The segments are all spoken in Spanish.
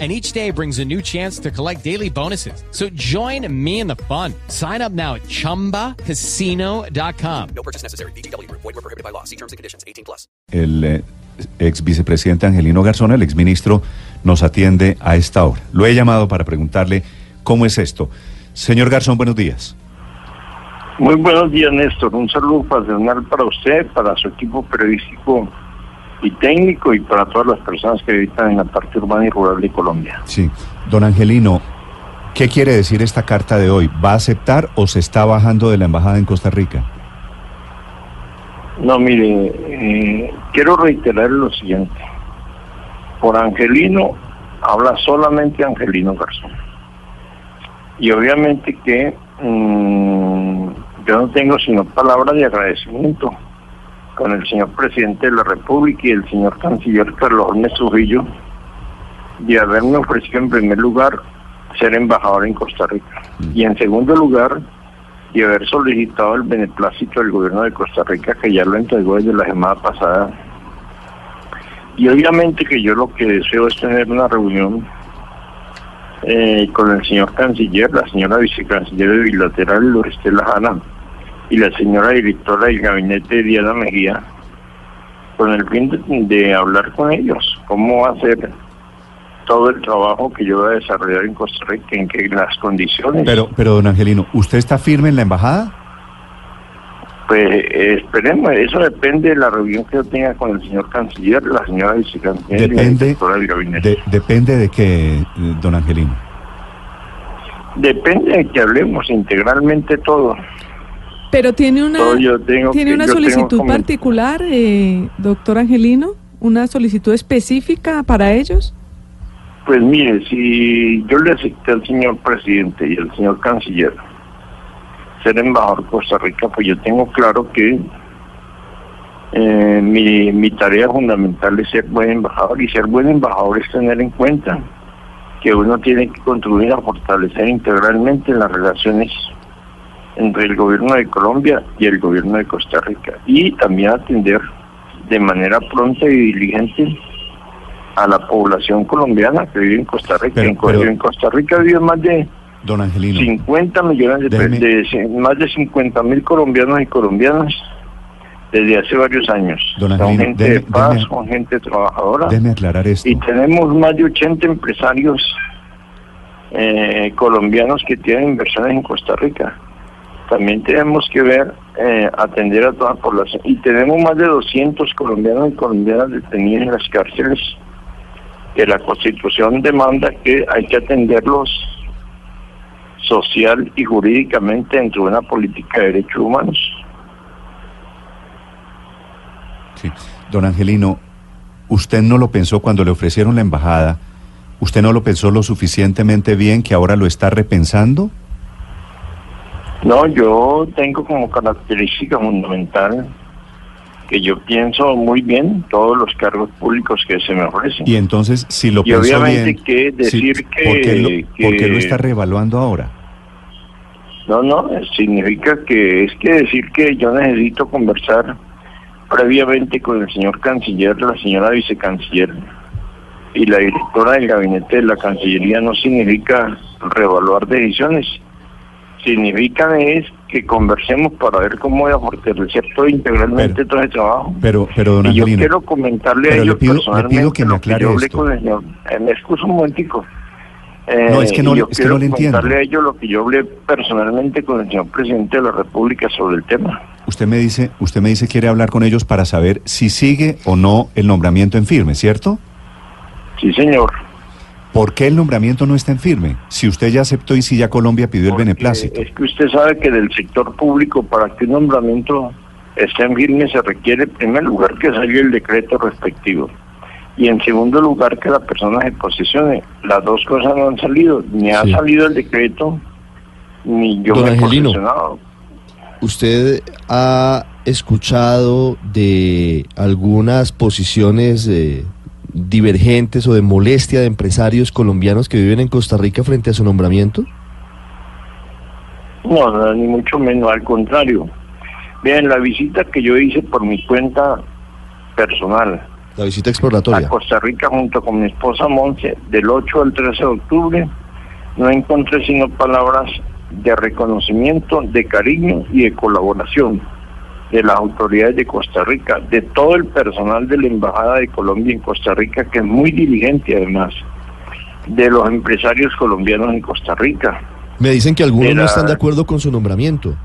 and each day brings a new chance to collect daily bonuses. So join me in the fun. Sign up now at ChumbaCasino.com. No purchase necessary. BGW. Void were prohibited by law. See terms and conditions. 18 plus. El eh, ex vicepresidente Angelino Garzón, el ex ministro, nos atiende a esta hora. Lo he llamado para preguntarle cómo es esto. Señor Garzón, buenos días. Muy buenos días, Néstor. Un saludo paternal para usted, para su equipo periodístico y técnico y para todas las personas que habitan en la parte urbana y rural de Colombia. Sí. Don Angelino, ¿qué quiere decir esta carta de hoy? ¿Va a aceptar o se está bajando de la embajada en Costa Rica? No, mire, eh, quiero reiterar lo siguiente. Por Angelino habla solamente Angelino Garzón. Y obviamente que mm, yo no tengo sino palabras de agradecimiento con el señor presidente de la República y el señor canciller Carlos Trujillo de haberme ofrecido en primer lugar ser embajador en Costa Rica. Y en segundo lugar de haber solicitado el beneplácito del gobierno de Costa Rica que ya lo entregó desde la semana pasada. Y obviamente que yo lo que deseo es tener una reunión eh, con el señor canciller, la señora vicecanciller de bilateral Lorestela Hanna y la señora directora del gabinete Diana Mejía con el fin de, de, hablar con ellos, cómo va a ser todo el trabajo que yo voy a desarrollar en Costa Rica, en que las condiciones. Pero, pero don Angelino, ¿usted está firme en la embajada? Pues eh, esperemos, eso depende de la reunión que yo tenga con el señor canciller, la señora vicecanciller y la del gabinete. de- depende de qué, don Angelino. Depende de que hablemos integralmente todo. Pero tiene una, Todo yo tengo tiene que- una yo solicitud particular, eh, doctor Angelino, una solicitud específica para ellos. Pues mire, si yo le acepté al señor presidente y al señor canciller ser embajador de Costa Rica, pues yo tengo claro que eh, mi, mi tarea fundamental es ser buen embajador y ser buen embajador es tener en cuenta que uno tiene que contribuir a fortalecer integralmente las relaciones entre el gobierno de Colombia y el gobierno de Costa Rica y también atender de manera pronta y diligente a la población colombiana que vive en Costa Rica. Pero- en, Co- pero- en Costa Rica viven más de Don Angelino. 50 millones de, pe- Déjeme- de- más de 50 mil colombianos y colombianas desde hace varios años. Don son gente déjeme- de paz, déjeme- son gente trabajadora. Aclarar esto. Y tenemos más de 80 empresarios eh, colombianos que tienen inversiones en Costa Rica. También tenemos que ver, eh, atender a toda la población. Y tenemos más de 200 colombianos y colombianas detenidos en las cárceles, que la Constitución demanda que hay que atenderlos social y jurídicamente dentro de una política de derechos humanos. Sí. Don Angelino, ¿usted no lo pensó cuando le ofrecieron la embajada? ¿Usted no lo pensó lo suficientemente bien que ahora lo está repensando? No, yo tengo como característica fundamental que yo pienso muy bien todos los cargos públicos que se me ofrecen. Y entonces, si lo Y pensó obviamente bien, que decir sí, que- ¿por qué lo, que- por qué lo está reevaluando ahora? No, no, significa que es que decir que yo necesito conversar previamente con el señor canciller, la señora vicecanciller y la directora del gabinete de la Cancillería no significa reevaluar decisiones. Significa es que conversemos para ver cómo a fortalecer todo integralmente Pero- todo ese trabajo. Pero, pero don y yo quiero comentarle pero a le ellos pido- le personalmente pido que me aclare yo hablé esto. con el señor. Eh, me excuso un momentico. Eh, No, es que no le- yo es que quiero no le entiendo. comentarle a ellos lo que yo hablé personalmente con el señor presidente de la República sobre el tema. usted me dice, usted me dice quiere hablar con ellos para saber si sigue o no el nombramiento en firme, ¿cierto? Sí, señor. ¿Por qué el nombramiento no está en firme? Si usted ya aceptó y si ya Colombia pidió el Porque beneplácito. Es que usted sabe que del sector público, para que un nombramiento esté en firme, se requiere, en primer lugar, que salga el decreto respectivo. Y en segundo lugar, que la persona se posicione. Las dos cosas no han salido. Ni ha Sí. salido el decreto, ni yo Don me he posicionado. ¿Usted ha escuchado de algunas posiciones eh, divergentes o de molestia de empresarios colombianos que viven en Costa Rica frente a su nombramiento? No, no, ni mucho menos, al contrario. Vean, la visita que yo hice por mi cuenta personal La visita a exploratoria. Costa Rica junto con mi esposa Monse del 8 al 13 de octubre, no encontré sino palabras de reconocimiento, de cariño y de colaboración de las autoridades de Costa Rica, de todo el personal de la Embajada de Colombia en Costa Rica, que es muy diligente además, de los empresarios colombianos en Costa Rica. Me dicen que algunos no están de acuerdo con su nombramiento.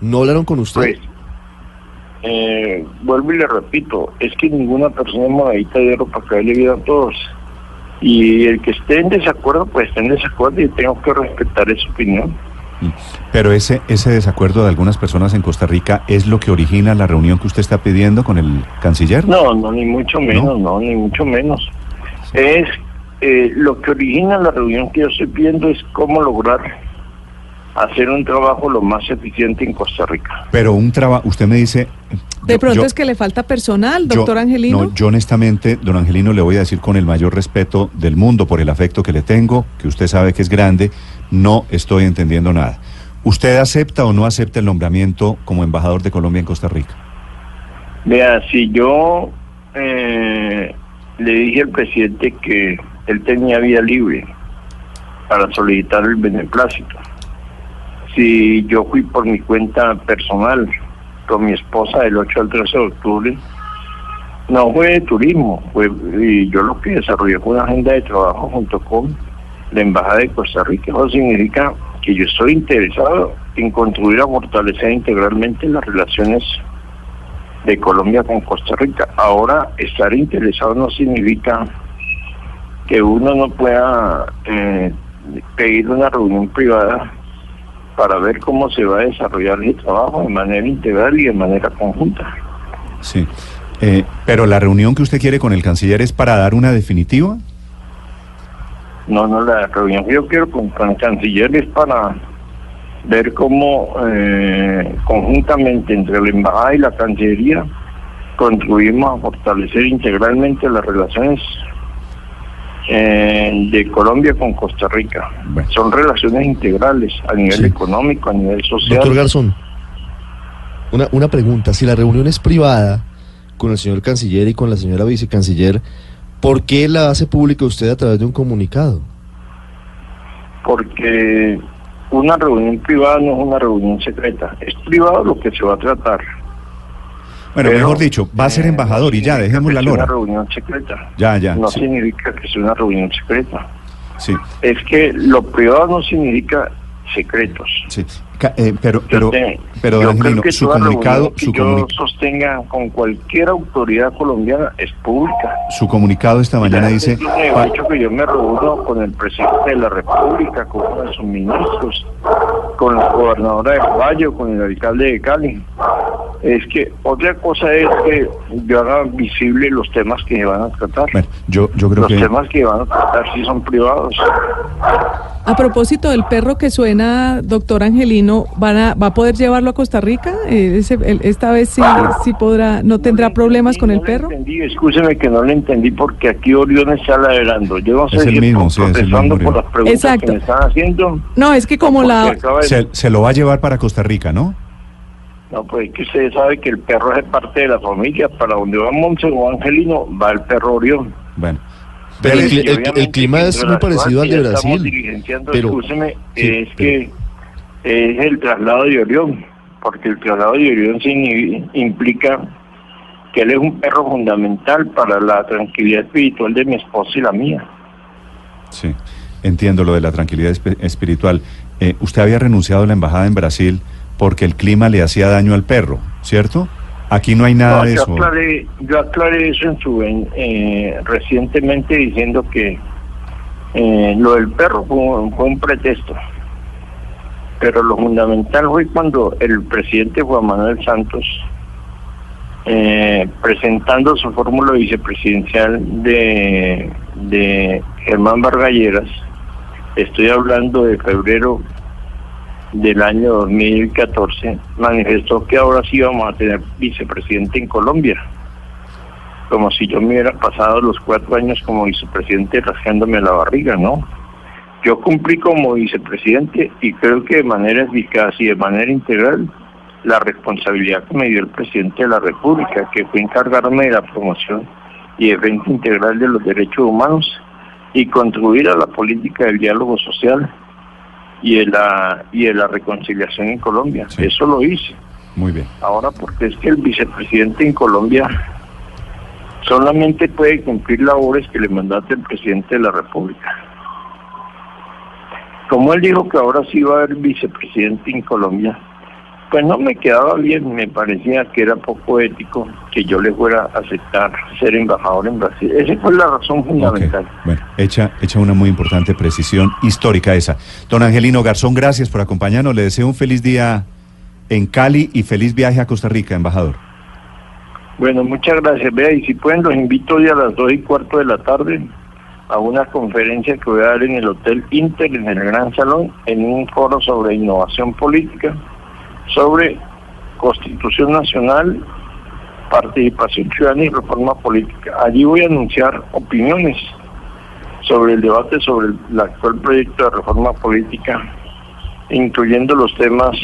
¿No hablaron con usted? Pues, eh, vuelvo y le repito, es que ninguna persona es monedita de oro para caerle bien a todos. Y el que esté en desacuerdo, pues esté en desacuerdo y tengo que respetar esa opinión. Pero ese, ese desacuerdo de algunas personas en Costa Rica es lo que origina la reunión que usted está pidiendo con el canciller. No, no, ni mucho menos, no, ni mucho menos. Es eh, lo que origina la reunión que yo estoy pidiendo es cómo lograr hacer un trabajo lo más eficiente en Costa Rica. Pero un trabajo, usted me dice... De yo- pronto yo- es que le falta personal, yo- doctor Angelino. No, yo honestamente, don Angelino, le voy a decir con el mayor respeto del mundo por el afecto que le tengo, que usted sabe que es grande, no estoy entendiendo nada. ¿Usted acepta o no acepta el nombramiento como embajador de Colombia en Costa Rica? Vea, si yo eh, le dije al presidente que él tenía vía libre para solicitar el beneplácito, si yo fui por mi cuenta personal con mi esposa del 8 al 13 de octubre, no fue de turismo, fue, y yo lo que desarrollé fue una agenda de trabajo junto con la Embajada de Costa Rica. Eso significa que yo estoy interesado en contribuir a fortalecer integralmente las relaciones de Colombia con Costa Rica. Ahora, estar interesado no significa que uno no pueda eh, pedir una reunión privada para ver cómo se va a desarrollar el trabajo de manera integral y de manera conjunta. Sí. Eh, pero la reunión que usted quiere con el canciller es para dar una definitiva. No, no, la reunión que yo quiero con, con el canciller es para ver cómo eh, conjuntamente entre la embajada y la cancillería contribuimos a fortalecer integralmente las relaciones eh, de Colombia con Costa Rica. Bueno. Son relaciones integrales a nivel Sí. económico, a nivel social. Doctor Garzón, una, una pregunta. Si la reunión es privada con el señor canciller y con la señora vicecanciller, ¿por qué la hace pública usted a través de un comunicado? porque una reunión privada no es una reunión secreta. Es privado lo que se va a tratar. Bueno, Pero, mejor dicho, va a ser eh, embajador y ya, dejemos la lora. Una reunión secreta. Ya, ya, No sí. significa que sea una reunión secreta. Sí, Es que lo privado no significa secretos. sí. Eh, pero, pero, pero, yo creo que su comunicado, que su, sostenga con cualquier autoridad colombiana es pública. su comunicado esta mañana dice, es un pa- hecho que yo me reúno con el presidente de la República, con uno de sus ministros, con la gobernadora de Valle, con el alcalde de Cali. Es que otra cosa es que yo haga visible los temas que se van a tratar. bueno, yo, yo creo Los que... temas que van a tratar sí son privados. A propósito del perro que suena, doctor Angelino, ¿van a, ¿va a poder llevarlo a Costa Rica? Eh, ese- el- esta vez sí, sí podrá, no tendrá problemas con el No perro. entendí, escúcheme que no le entendí porque aquí Orión está ladrando. Yo no sé Es el si mismo, sí, es el mismo por las preguntas Exacto. que me están haciendo. No, es que como la, Se, se lo va a llevar para Costa Rica, ¿no? No, pues es que usted sabe que el perro es parte de la familia. Para donde va Monse o Angelino, va el perro Orión. Bueno. Pero el, clima es muy parecido al de Brasil. Pero, escúcheme, sí, es pero- que es el traslado de Orión, porque el traslado de Orión implica que él es un perro fundamental para la tranquilidad espiritual de mi esposa y la mía. Sí, entiendo lo de la tranquilidad esp- espiritual. Eh, usted había renunciado a la embajada en Brasil porque el clima le hacía daño al perro, ¿cierto? Aquí no hay nada No, de yo, eso. aclaré, yo aclaré eso en su, en, eh, recientemente diciendo que eh, lo del perro fue, un- fue un pretexto. Pero lo fundamental fue cuando el presidente Juan Manuel Santos, eh, presentando su fórmula vicepresidencial de, de Germán Vargalleras, estoy hablando de febrero del año 2014 manifestó que ahora sí vamos a tener vicepresidente en Colombia. Como si yo me hubiera pasado los cuatro años como vicepresidente rascándome la barriga, ¿no? Yo cumplí como vicepresidente y creo que de manera eficaz y de manera integral la responsabilidad que me dio el presidente de la República, que fue encargarme de la promoción y defensa integral de los derechos humanos y contribuir a la política del diálogo social y de la y de la reconciliación en Colombia. Sí. Eso lo hice. Muy bien. Ahora, porque es que el vicepresidente en Colombia solamente puede cumplir labores que le mandate el presidente de la República. Como él dijo que ahora sí va a haber vicepresidente en Colombia, pues no me quedaba bien, me parecía que era poco ético que yo le fuera a aceptar ser embajador en Brasil. Esa fue la razón fundamental. Bueno, hecha, hecha una muy importante precisión histórica esa. Don Angelino Garzón, gracias por acompañarnos. Le deseo un feliz día en Cali y feliz viaje a Costa Rica, embajador. Bueno, muchas gracias. Vea, y si pueden, los invito hoy a las dos y cuarto de la tarde a una conferencia que voy a dar en el Hotel Inter, en el Gran Salón, en un foro sobre innovación política, sobre Constitución Nacional, participación ciudadana y reforma política. Allí voy a anunciar opiniones sobre el debate sobre el actual proyecto de reforma política, incluyendo los temas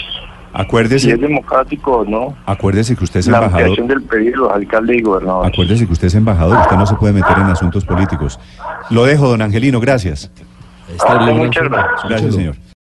si Acuérdese, es democrático o no, acuérdese que usted es la embajador. ampliación del periodo de los alcaldes y gobernadores. Acuérdese que usted es embajador, usted no se puede meter en asuntos políticos. Lo dejo, don Angelino, gracias. Ah, muchas gracias. Gracias, señor.